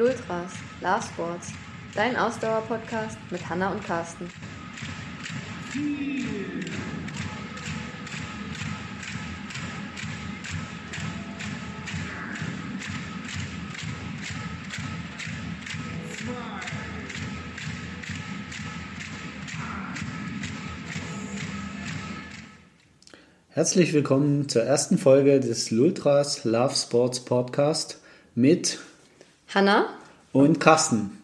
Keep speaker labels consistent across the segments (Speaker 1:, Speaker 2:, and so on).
Speaker 1: Lultras, Love Sports, dein Ausdauer-Podcast mit Hanna und Carsten.
Speaker 2: Herzlich willkommen zur ersten Folge des Lultras Love Sports Podcast mit
Speaker 1: Hanna
Speaker 2: und Carsten.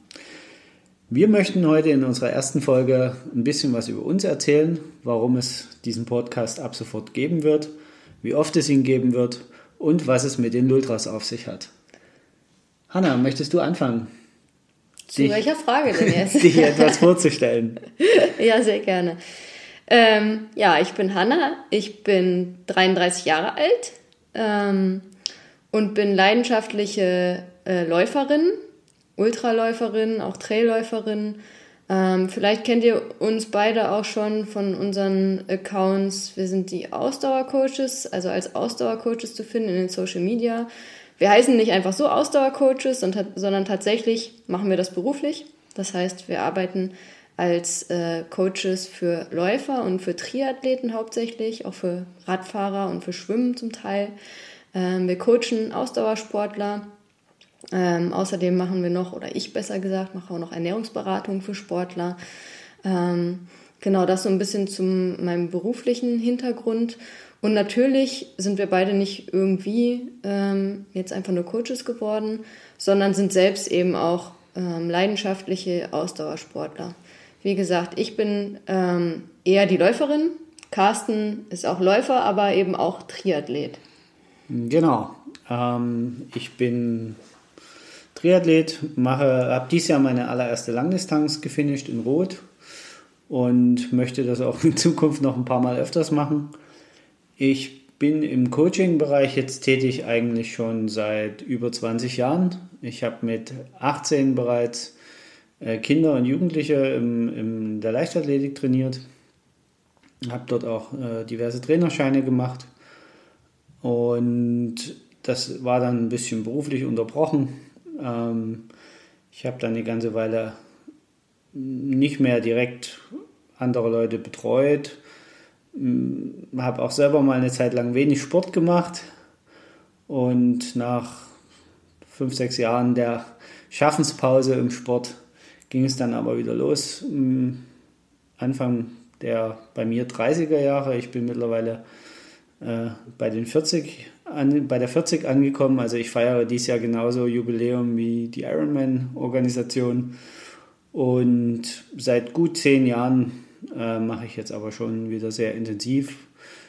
Speaker 2: Wir möchten heute in unserer ersten Folge ein bisschen was über uns erzählen, warum es diesen Podcast ab sofort geben wird, wie oft es ihn geben wird und was es mit den Lultras auf sich hat. Hanna, möchtest du anfangen?
Speaker 1: Zu dich, welcher Frage denn jetzt?
Speaker 2: dich etwas vorzustellen.
Speaker 1: ja, sehr gerne. Ähm, ja, ich bin Hanna, ich bin 33 Jahre alt ähm, und bin leidenschaftliche äh, Läuferin, Ultraläuferin, auch Trailläuferin. Ähm, vielleicht kennt ihr uns beide auch schon von unseren Accounts. Wir sind die Ausdauercoaches, also als Ausdauercoaches zu finden in den Social Media. Wir heißen nicht einfach so Ausdauercoaches, sondern tatsächlich machen wir das beruflich. Das heißt, wir arbeiten als äh, Coaches für Läufer und für Triathleten hauptsächlich, auch für Radfahrer und für Schwimmen zum Teil. Ähm, wir coachen Ausdauersportler. Ähm, außerdem machen wir noch, oder ich besser gesagt, mache auch noch Ernährungsberatung für Sportler. Ähm, genau das so ein bisschen zu meinem beruflichen Hintergrund. Und natürlich sind wir beide nicht irgendwie ähm, jetzt einfach nur Coaches geworden, sondern sind selbst eben auch ähm, leidenschaftliche Ausdauersportler. Wie gesagt, ich bin ähm, eher die Läuferin. Carsten ist auch Läufer, aber eben auch Triathlet.
Speaker 2: Genau. Ähm, ich bin Triathlet, mache, habe dieses Jahr meine allererste Langdistanz gefinisht in Rot und möchte das auch in Zukunft noch ein paar Mal öfters machen. Ich bin im Coaching-Bereich jetzt tätig eigentlich schon seit über 20 Jahren. Ich habe mit 18 bereits äh, Kinder und Jugendliche im, in der Leichtathletik trainiert. Habe dort auch äh, diverse Trainerscheine gemacht. Und das war dann ein bisschen beruflich unterbrochen. Ähm, ich habe dann eine ganze Weile nicht mehr direkt andere Leute betreut. Habe auch selber mal eine Zeit lang wenig Sport gemacht. Und nach fünf, sechs Jahren der Schaffenspause im Sport ging es dann aber wieder los. Anfang der bei mir 30er Jahre. Ich bin mittlerweile äh, bei den 40 an, bei der 40 angekommen. Also ich feiere dieses Jahr genauso Jubiläum wie die Ironman-Organisation. Und seit gut zehn Jahren äh, mache ich jetzt aber schon wieder sehr intensiv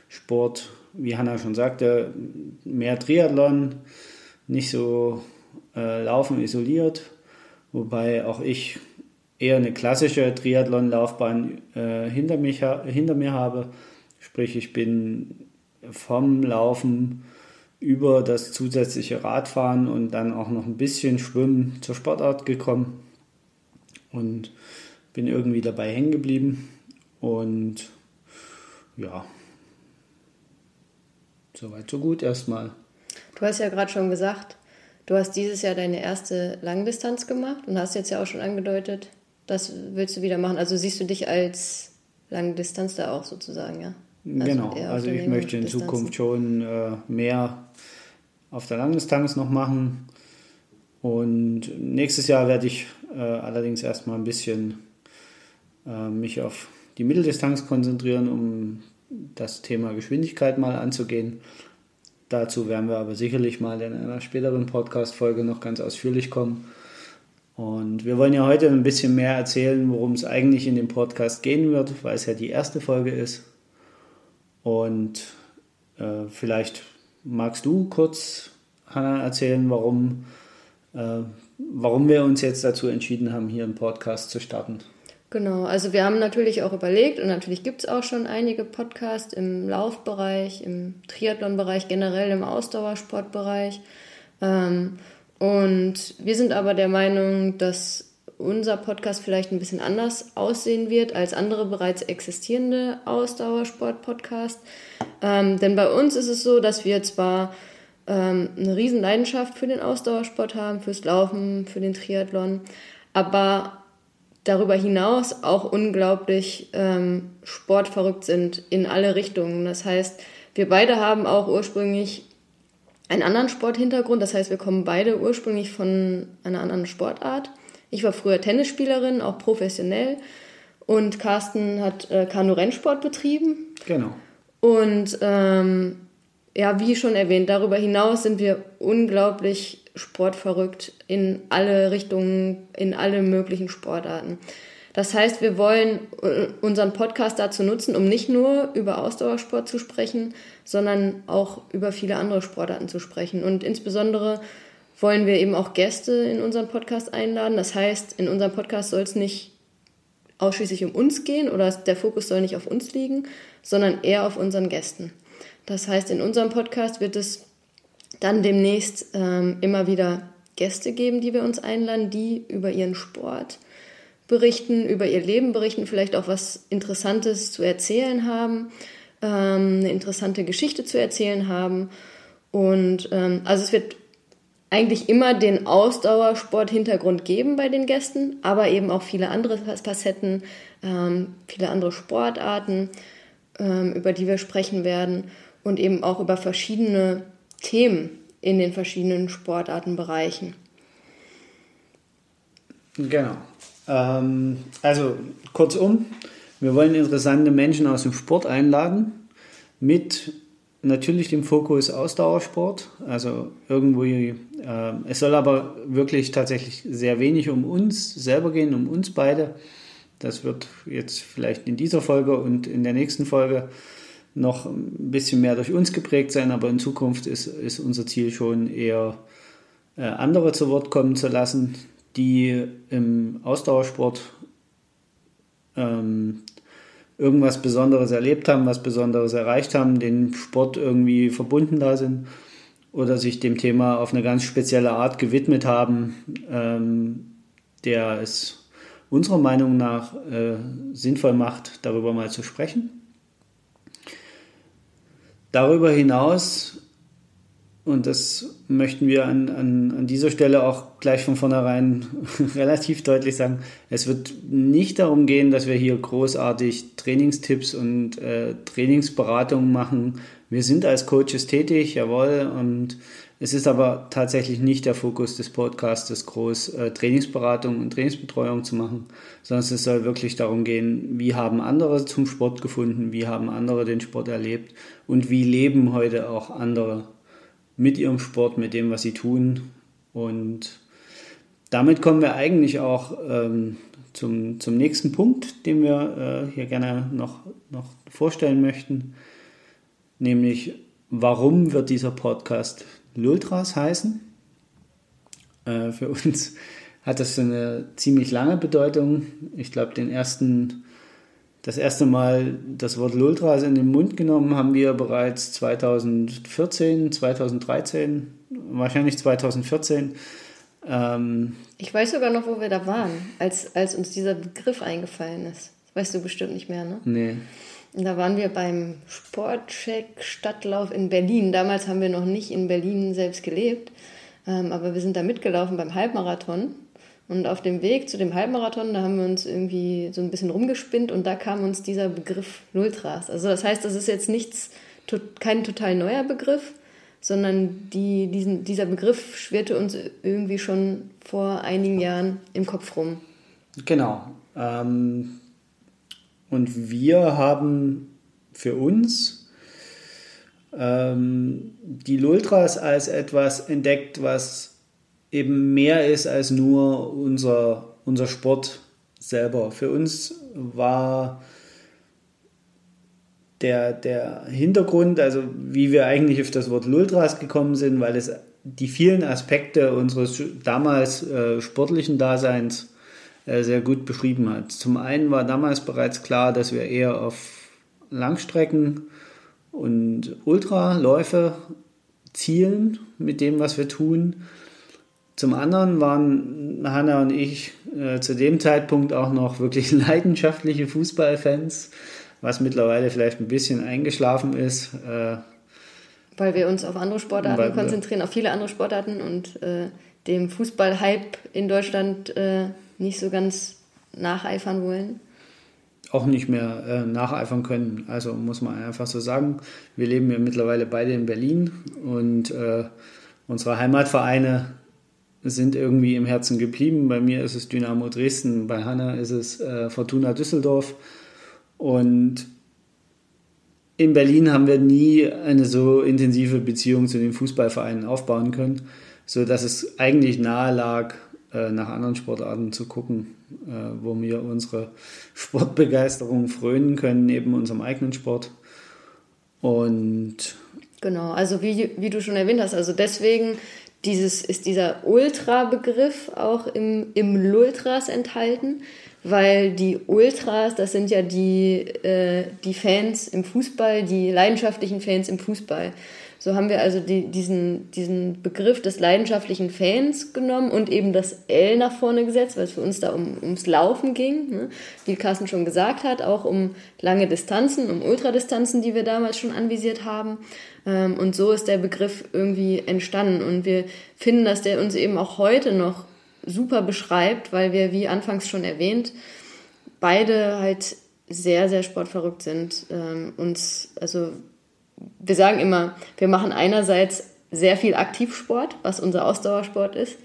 Speaker 2: Sport. Wie Hanna schon sagte, mehr Triathlon, nicht so äh, Laufen isoliert. Wobei auch ich eher eine klassische Triathlon-Laufbahn äh, hinter, hinter mir habe. Sprich, ich bin vom Laufen über das zusätzliche Radfahren und dann auch noch ein bisschen Schwimmen zur Sportart gekommen und bin irgendwie dabei hängen geblieben. Und ja, soweit so gut erstmal.
Speaker 1: Du hast ja gerade schon gesagt, du hast dieses Jahr deine erste Langdistanz gemacht und hast jetzt ja auch schon angedeutet, das willst du wieder machen. Also siehst du dich als Langdistanz da auch sozusagen, ja?
Speaker 2: Also genau, also ich möchte in Zukunft schon äh, mehr auf der Langdistanz noch machen. Und nächstes Jahr werde ich äh, allerdings erstmal ein bisschen äh, mich auf die Mitteldistanz konzentrieren, um das Thema Geschwindigkeit mal anzugehen. Dazu werden wir aber sicherlich mal in einer späteren Podcast-Folge noch ganz ausführlich kommen. Und wir wollen ja heute ein bisschen mehr erzählen, worum es eigentlich in dem Podcast gehen wird, weil es ja die erste Folge ist. Und äh, vielleicht magst du kurz, Hanna, erzählen, warum, äh, warum wir uns jetzt dazu entschieden haben, hier einen Podcast zu starten.
Speaker 1: Genau, also wir haben natürlich auch überlegt und natürlich gibt es auch schon einige Podcasts im Laufbereich, im Triathlonbereich, generell im Ausdauersportbereich. Ähm, und wir sind aber der Meinung, dass unser Podcast vielleicht ein bisschen anders aussehen wird als andere bereits existierende Ausdauersport-Podcasts. Ähm, denn bei uns ist es so, dass wir zwar ähm, eine riesen Leidenschaft für den Ausdauersport haben, fürs Laufen, für den Triathlon, aber darüber hinaus auch unglaublich ähm, sportverrückt sind in alle Richtungen. Das heißt, wir beide haben auch ursprünglich einen anderen Sporthintergrund. Das heißt, wir kommen beide ursprünglich von einer anderen Sportart. Ich war früher Tennisspielerin, auch professionell. Und Carsten hat äh, Kanu-Rennsport betrieben.
Speaker 2: Genau.
Speaker 1: Und ähm, ja, wie schon erwähnt, darüber hinaus sind wir unglaublich sportverrückt in alle Richtungen, in alle möglichen Sportarten. Das heißt, wir wollen äh, unseren Podcast dazu nutzen, um nicht nur über Ausdauersport zu sprechen, sondern auch über viele andere Sportarten zu sprechen. Und insbesondere wollen wir eben auch Gäste in unseren Podcast einladen. Das heißt, in unserem Podcast soll es nicht ausschließlich um uns gehen oder der Fokus soll nicht auf uns liegen, sondern eher auf unseren Gästen. Das heißt, in unserem Podcast wird es dann demnächst ähm, immer wieder Gäste geben, die wir uns einladen, die über ihren Sport berichten, über ihr Leben berichten, vielleicht auch was Interessantes zu erzählen haben, ähm, eine interessante Geschichte zu erzählen haben. Und ähm, also es wird eigentlich immer den Ausdauersport-Hintergrund geben bei den Gästen, aber eben auch viele andere Facetten, ähm, viele andere Sportarten, ähm, über die wir sprechen werden und eben auch über verschiedene Themen in den verschiedenen Sportartenbereichen.
Speaker 2: Genau. Ähm, also kurzum, wir wollen interessante Menschen aus dem Sport einladen mit natürlich dem Fokus Ausdauersport. Also irgendwo, äh, es soll aber wirklich tatsächlich sehr wenig um uns selber gehen, um uns beide. Das wird jetzt vielleicht in dieser Folge und in der nächsten Folge noch ein bisschen mehr durch uns geprägt sein, aber in Zukunft ist, ist unser Ziel schon eher äh, andere zu Wort kommen zu lassen, die im Ausdauersport ähm, irgendwas Besonderes erlebt haben, was Besonderes erreicht haben, den Sport irgendwie verbunden da sind oder sich dem Thema auf eine ganz spezielle Art gewidmet haben, ähm, der es unserer Meinung nach äh, sinnvoll macht, darüber mal zu sprechen. Darüber hinaus und das möchten wir an, an, an dieser Stelle auch gleich von vornherein relativ deutlich sagen. Es wird nicht darum gehen, dass wir hier großartig Trainingstipps und äh, Trainingsberatungen machen. Wir sind als Coaches tätig, jawohl, und es ist aber tatsächlich nicht der Fokus des Podcasts, groß äh, Trainingsberatung und Trainingsbetreuung zu machen, sondern es soll wirklich darum gehen, wie haben andere zum Sport gefunden, wie haben andere den Sport erlebt und wie leben heute auch andere mit ihrem Sport, mit dem, was sie tun. Und damit kommen wir eigentlich auch ähm, zum, zum nächsten Punkt, den wir äh, hier gerne noch, noch vorstellen möchten. Nämlich, warum wird dieser Podcast Lultras heißen? Äh, für uns hat das eine ziemlich lange Bedeutung. Ich glaube, den ersten das erste Mal das Wort Lultras in den Mund genommen haben wir bereits 2014, 2013, wahrscheinlich 2014. Ähm,
Speaker 1: ich weiß sogar noch, wo wir da waren, als, als uns dieser Begriff eingefallen ist. Das weißt du bestimmt nicht mehr, ne?
Speaker 2: Nee.
Speaker 1: Und da waren wir beim Sportcheck Stadtlauf in Berlin. Damals haben wir noch nicht in Berlin selbst gelebt, ähm, aber wir sind da mitgelaufen beim Halbmarathon. Und auf dem Weg zu dem Halbmarathon, da haben wir uns irgendwie so ein bisschen rumgespinnt und da kam uns dieser Begriff Lultras. Also das heißt, das ist jetzt nichts, kein total neuer Begriff, sondern die, diesen, dieser Begriff schwirrte uns irgendwie schon vor einigen Jahren im Kopf rum.
Speaker 2: Genau. Ähm, und wir haben für uns ähm, die Lultras als etwas entdeckt, was eben mehr ist als nur unser, unser Sport selber. Für uns war der, der Hintergrund, also wie wir eigentlich auf das Wort Lultras gekommen sind, weil es die vielen Aspekte unseres damals äh, sportlichen Daseins äh, sehr gut beschrieben hat. Zum einen war damals bereits klar, dass wir eher auf Langstrecken und Ultraläufe zielen mit dem, was wir tun. Zum anderen waren Hanna und ich äh, zu dem Zeitpunkt auch noch wirklich leidenschaftliche Fußballfans, was mittlerweile vielleicht ein bisschen eingeschlafen ist. Äh,
Speaker 1: Weil wir uns auf andere Sportarten konzentrieren, auf viele andere Sportarten und äh, dem Fußball-Hype in Deutschland äh, nicht so ganz nacheifern wollen.
Speaker 2: Auch nicht mehr äh, nacheifern können. Also muss man einfach so sagen. Wir leben ja mittlerweile beide in Berlin und äh, unsere Heimatvereine sind irgendwie im Herzen geblieben. Bei mir ist es Dynamo Dresden, bei Hanna ist es äh, Fortuna Düsseldorf. Und in Berlin haben wir nie eine so intensive Beziehung zu den Fußballvereinen aufbauen können, sodass es eigentlich nahe lag, äh, nach anderen Sportarten zu gucken, äh, wo wir unsere Sportbegeisterung frönen können, neben unserem eigenen Sport. Und
Speaker 1: genau, also wie, wie du schon erwähnt hast, also deswegen dieses, ist dieser Ultra-Begriff auch im, im Lultras enthalten, weil die Ultras, das sind ja die, äh, die Fans im Fußball, die leidenschaftlichen Fans im Fußball. So haben wir also die, diesen, diesen Begriff des leidenschaftlichen Fans genommen und eben das L nach vorne gesetzt, weil es für uns da um, ums Laufen ging. Ne? Wie Carsten schon gesagt hat, auch um lange Distanzen, um Ultradistanzen, die wir damals schon anvisiert haben. Ähm, und so ist der Begriff irgendwie entstanden. Und wir finden, dass der uns eben auch heute noch super beschreibt, weil wir, wie anfangs schon erwähnt, beide halt sehr, sehr sportverrückt sind. Ähm, uns, also wir sagen immer, wir machen einerseits sehr viel Aktivsport, was unser Ausdauersport ist.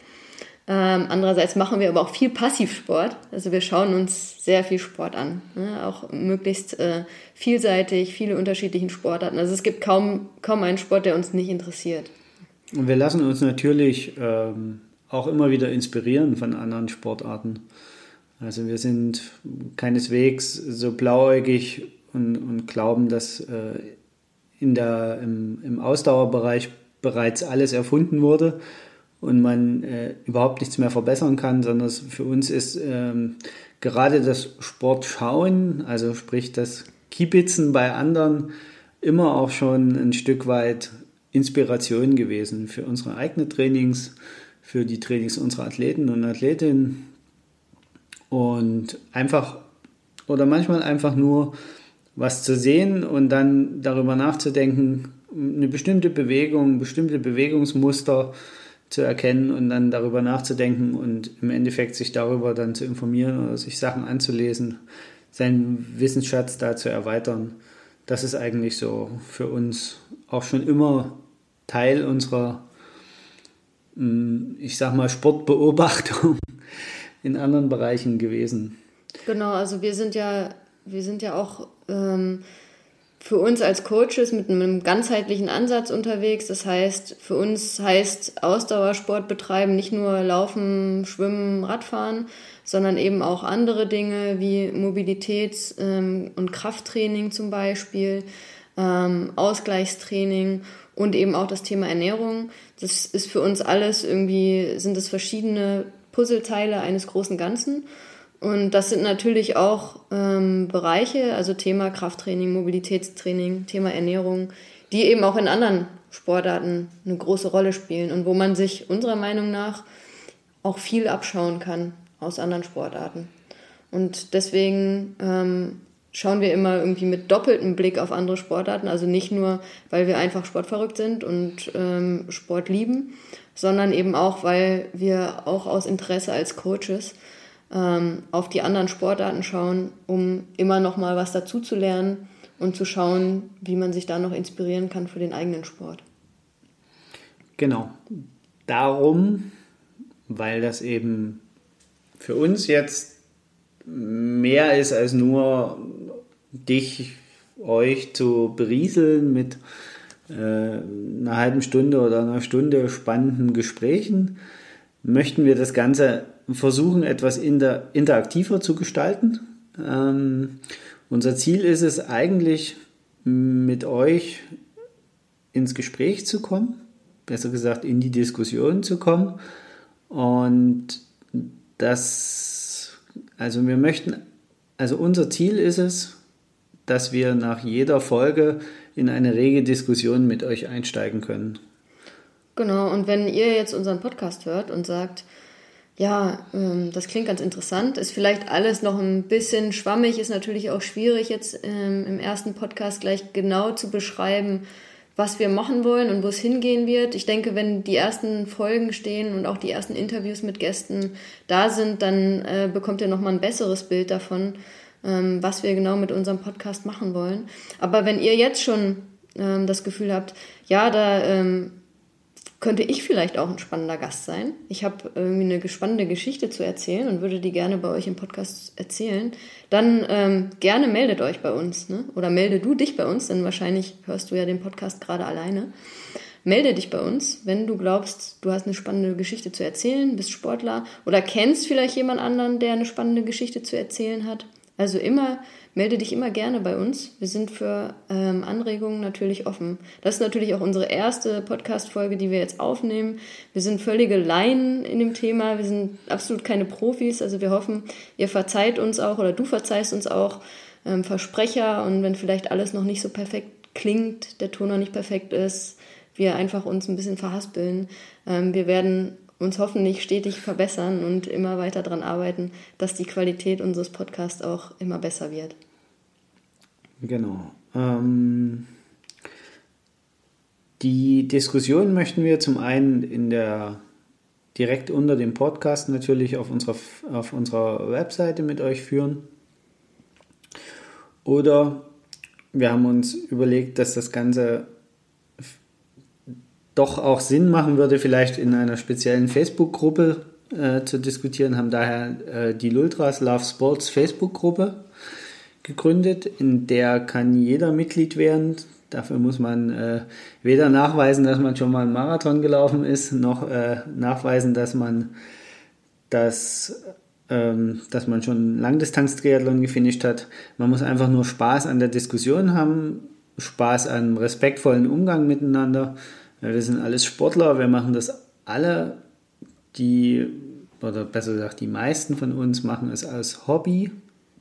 Speaker 1: Ähm, andererseits machen wir aber auch viel Passivsport. Also wir schauen uns sehr viel Sport an. Ne? Auch möglichst äh, vielseitig, viele unterschiedliche Sportarten. Also es gibt kaum, kaum einen Sport, der uns nicht interessiert.
Speaker 2: Und wir lassen uns natürlich ähm, auch immer wieder inspirieren von anderen Sportarten. Also wir sind keineswegs so blauäugig und, und glauben, dass äh, in der, im, im Ausdauerbereich bereits alles erfunden wurde und man äh, überhaupt nichts mehr verbessern kann, sondern für uns ist ähm, gerade das Sportschauen, also sprich das Kiebitzen bei anderen, immer auch schon ein Stück weit Inspiration gewesen für unsere eigenen Trainings, für die Trainings unserer Athleten und Athletinnen. Und einfach oder manchmal einfach nur was zu sehen und dann darüber nachzudenken, eine bestimmte Bewegung, bestimmte Bewegungsmuster zu erkennen und dann darüber nachzudenken und im Endeffekt sich darüber dann zu informieren oder sich Sachen anzulesen, seinen Wissensschatz da zu erweitern. Das ist eigentlich so für uns auch schon immer Teil unserer, hm, ich sag mal, Sportbeobachtung in anderen Bereichen gewesen.
Speaker 1: Genau, also wir sind ja wir sind ja auch ähm, für uns als Coaches mit einem ganzheitlichen Ansatz unterwegs. Das heißt, für uns heißt Ausdauersport betreiben nicht nur Laufen, Schwimmen, Radfahren, sondern eben auch andere Dinge wie Mobilitäts- ähm, und Krafttraining zum Beispiel, ähm, Ausgleichstraining und eben auch das Thema Ernährung. Das ist für uns alles irgendwie, sind es verschiedene Puzzleteile eines großen Ganzen. Und das sind natürlich auch ähm, Bereiche, also Thema Krafttraining, Mobilitätstraining, Thema Ernährung, die eben auch in anderen Sportarten eine große Rolle spielen und wo man sich unserer Meinung nach auch viel abschauen kann aus anderen Sportarten. Und deswegen ähm, schauen wir immer irgendwie mit doppeltem Blick auf andere Sportarten, also nicht nur, weil wir einfach sportverrückt sind und ähm, Sport lieben, sondern eben auch, weil wir auch aus Interesse als Coaches ähm, auf die anderen Sportarten schauen, um immer noch mal was dazu zu lernen und zu schauen, wie man sich da noch inspirieren kann für den eigenen Sport.
Speaker 2: Genau. Darum, weil das eben für uns jetzt mehr ist als nur dich, euch zu berieseln mit äh, einer halben Stunde oder einer Stunde spannenden Gesprächen, möchten wir das Ganze versuchen, etwas inter interaktiver zu gestalten. Ähm, unser Ziel ist es eigentlich, mit euch ins Gespräch zu kommen, besser gesagt in die Diskussion zu kommen. Und das, also wir möchten, also unser Ziel ist es, dass wir nach jeder Folge in eine rege Diskussion mit euch einsteigen können.
Speaker 1: Genau, und wenn ihr jetzt unseren Podcast hört und sagt, ja, ähm, das klingt ganz interessant, ist vielleicht alles noch ein bisschen schwammig, ist natürlich auch schwierig jetzt ähm, im ersten Podcast gleich genau zu beschreiben, was wir machen wollen und wo es hingehen wird. Ich denke, wenn die ersten Folgen stehen und auch die ersten Interviews mit Gästen da sind, dann äh, bekommt ihr nochmal ein besseres Bild davon, ähm, was wir genau mit unserem Podcast machen wollen. Aber wenn ihr jetzt schon ähm, das Gefühl habt, ja, da ähm, könnte ich vielleicht auch ein spannender Gast sein. Ich habe irgendwie eine spannende Geschichte zu erzählen und würde die gerne bei euch im Podcast erzählen. Dann ähm, gerne meldet euch bei uns, ne? Oder melde du dich bei uns, denn wahrscheinlich hörst du ja den Podcast gerade alleine. Melde dich bei uns, wenn du glaubst, du hast eine spannende Geschichte zu erzählen, bist Sportler oder kennst vielleicht jemand anderen, der eine spannende Geschichte zu erzählen hat. Also immer melde dich immer gerne bei uns. Wir sind für ähm, Anregungen natürlich offen. Das ist natürlich auch unsere erste Podcast-Folge, die wir jetzt aufnehmen. Wir sind völlige Laien in dem Thema. Wir sind absolut keine Profis. Also wir hoffen, ihr verzeiht uns auch oder du verzeihst uns auch ähm, Versprecher und wenn vielleicht alles noch nicht so perfekt klingt, der Ton noch nicht perfekt ist, wir einfach uns ein bisschen verhaspeln. Ähm, wir werden uns hoffentlich stetig verbessern und immer weiter daran arbeiten, dass die Qualität unseres Podcasts auch immer besser wird.
Speaker 2: Genau. Ähm, die Diskussion möchten wir zum einen in der direkt unter dem Podcast natürlich auf unserer, auf unserer Webseite mit euch führen. Oder wir haben uns überlegt, dass das Ganze doch auch Sinn machen würde, vielleicht in einer speziellen Facebook-Gruppe äh, zu diskutieren, haben daher äh, die Lultras Love Sports Facebook-Gruppe gegründet, in der kann jeder Mitglied werden. Dafür muss man äh, weder nachweisen, dass man schon mal einen Marathon gelaufen ist, noch äh, nachweisen, dass man das ähm, dass man schon Langdistanz-Triathlon gefinisht hat. Man muss einfach nur Spaß an der Diskussion haben, Spaß an respektvollen Umgang miteinander ja, wir sind alles Sportler, wir machen das alle, die, oder besser gesagt, die meisten von uns machen es als Hobby,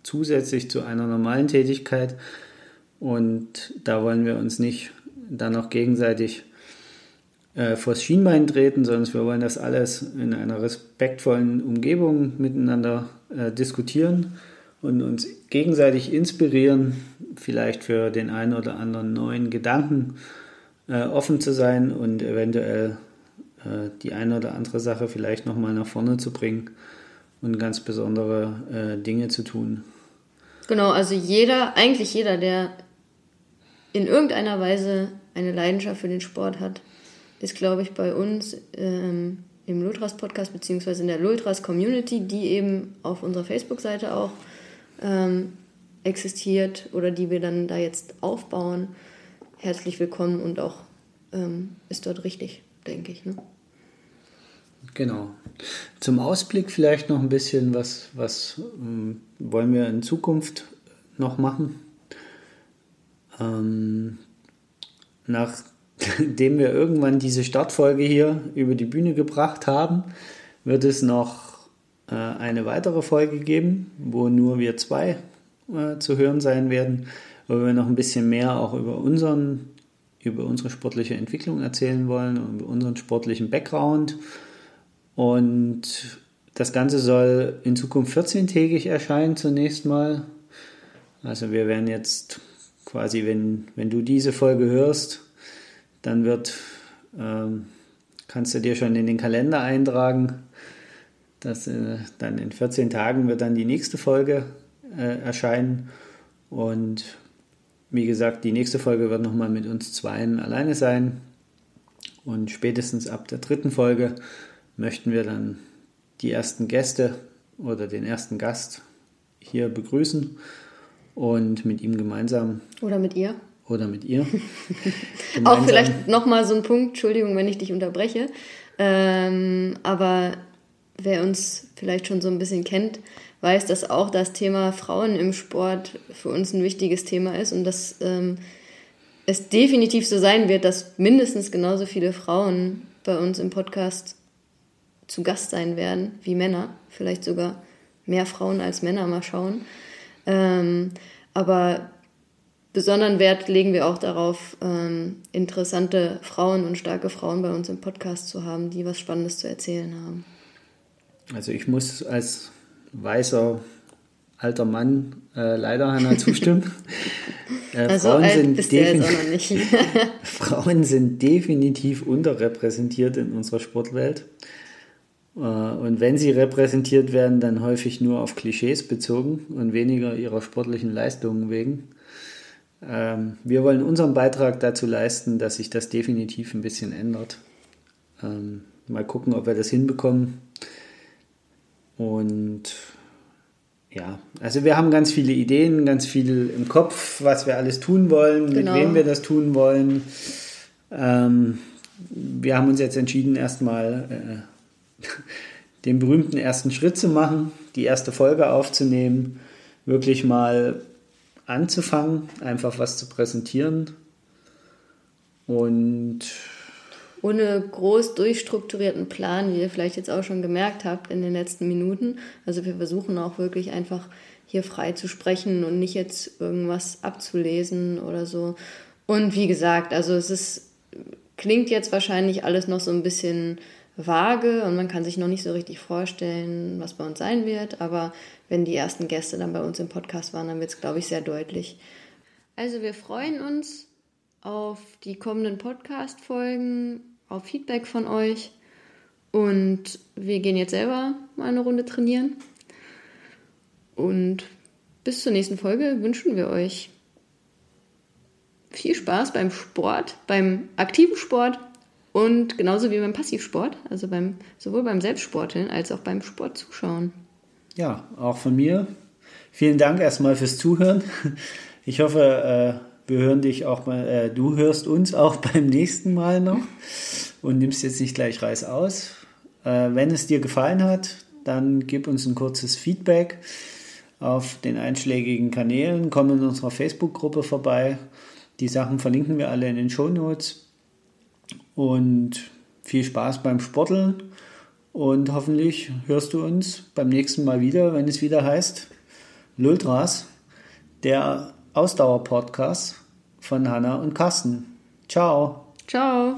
Speaker 2: zusätzlich zu einer normalen Tätigkeit. Und da wollen wir uns nicht dann noch gegenseitig äh, vors Schienbein treten, sondern wir wollen das alles in einer respektvollen Umgebung miteinander äh, diskutieren und uns gegenseitig inspirieren, vielleicht für den einen oder anderen neuen Gedanken äh, offen zu sein und eventuell äh, die eine oder andere Sache vielleicht nochmal nach vorne zu bringen und ganz besondere äh, Dinge zu tun.
Speaker 1: Genau, also jeder, eigentlich jeder, der in irgendeiner Weise eine Leidenschaft für den Sport hat, ist, glaube ich, bei uns ähm, im Lultras Podcast beziehungsweise in der Lultras Community, die eben auf unserer Facebook-Seite auch ähm, existiert oder die wir dann da jetzt aufbauen, herzlich willkommen und auch ähm, ist dort richtig, denke ich. Ne?
Speaker 2: Genau. Zum Ausblick vielleicht noch ein bisschen, was, was ähm, wollen wir in Zukunft noch machen? Ähm, nachdem wir irgendwann diese Startfolge hier über die Bühne gebracht haben, wird es noch äh, eine weitere Folge geben, wo nur wir zwei äh, zu hören sein werden wo wir noch ein bisschen mehr auch über unseren über unsere sportliche Entwicklung erzählen wollen über unseren sportlichen Background. Und das Ganze soll in Zukunft 14-tägig erscheinen zunächst mal. Also wir werden jetzt quasi, wenn, wenn du diese Folge hörst, dann wird, ähm, kannst du dir schon in den Kalender eintragen, dass äh, dann in 14 Tagen wird dann die nächste Folge äh, erscheinen. Und wie gesagt, die nächste Folge wird nochmal mit uns zweien alleine sein. Und spätestens ab der dritten Folge möchten wir dann die ersten Gäste oder den ersten Gast hier begrüßen und mit ihm gemeinsam.
Speaker 1: Oder mit ihr.
Speaker 2: Oder mit ihr.
Speaker 1: Auch vielleicht nochmal so ein Punkt, Entschuldigung, wenn ich dich unterbreche. Ähm, aber wer uns vielleicht schon so ein bisschen kennt, weiß, dass auch das Thema Frauen im Sport für uns ein wichtiges Thema ist und dass ähm, es definitiv so sein wird, dass mindestens genauso viele Frauen bei uns im Podcast zu Gast sein werden wie Männer. Vielleicht sogar mehr Frauen als Männer, mal schauen. Ähm, aber besonderen Wert legen wir auch darauf, ähm, interessante Frauen und starke Frauen bei uns im Podcast zu haben, die was Spannendes zu erzählen haben.
Speaker 2: Also ich muss als weißer alter Mann äh, leider Hannah zustimmen. Äh,
Speaker 1: also
Speaker 2: Frauen, sind. Frauen sind definitiv unterrepräsentiert in unserer Sportwelt. Äh, Und wenn sie repräsentiert werden, dann häufig nur auf Klischees bezogen und weniger ihrer sportlichen Leistungen wegen. Ähm, Wir wollen unseren Beitrag dazu leisten, dass sich das definitiv ein bisschen ändert. Ähm, Mal gucken, ob wir das hinbekommen. Und ja, also wir haben ganz viele Ideen, ganz viel im Kopf, was wir alles tun wollen,
Speaker 1: Genau.
Speaker 2: mit wem wir das tun wollen. Ähm, wir haben uns jetzt entschieden, erstmal äh, den berühmten ersten Schritt zu machen, die erste Folge aufzunehmen, wirklich mal anzufangen, einfach was zu präsentieren. Und
Speaker 1: ohne groß durchstrukturierten Plan, wie ihr vielleicht jetzt auch schon gemerkt habt in den letzten Minuten. Also wir versuchen auch wirklich einfach hier frei zu sprechen und nicht jetzt irgendwas abzulesen oder so. Und wie gesagt, also es ist, klingt jetzt wahrscheinlich alles noch so ein bisschen vage und man kann sich noch nicht so richtig vorstellen, was bei uns sein wird. Aber wenn die ersten Gäste dann bei uns im Podcast waren, dann wird es, glaube ich, sehr deutlich. Also wir freuen uns auf die kommenden Podcast-Folgen, auf Feedback von euch. Und wir gehen jetzt selber mal eine Runde trainieren. Und bis zur nächsten Folge wünschen wir euch viel Spaß beim Sport, beim aktiven Sport und genauso wie beim Passivsport, also beim, sowohl beim Selbstsporteln als auch beim Sportzuschauen.
Speaker 2: ja, auch von mir. Vielen Dank erstmal fürs Zuhören. Ich hoffe, äh, wir hören dich auch mal, äh, du hörst uns auch beim nächsten Mal noch und nimmst jetzt nicht gleich Reis aus. Äh, wenn es dir gefallen hat, dann gib uns ein kurzes Feedback auf den einschlägigen Kanälen. Komm in unserer Facebook-Gruppe vorbei. Die Sachen verlinken wir alle in den Shownotes. Und viel Spaß beim Sporteln. Und hoffentlich hörst du uns beim nächsten Mal wieder, wenn es wieder heißt Lultras, der Ausdauer-Podcast von Hanna und Carsten. Ciao.
Speaker 1: Ciao!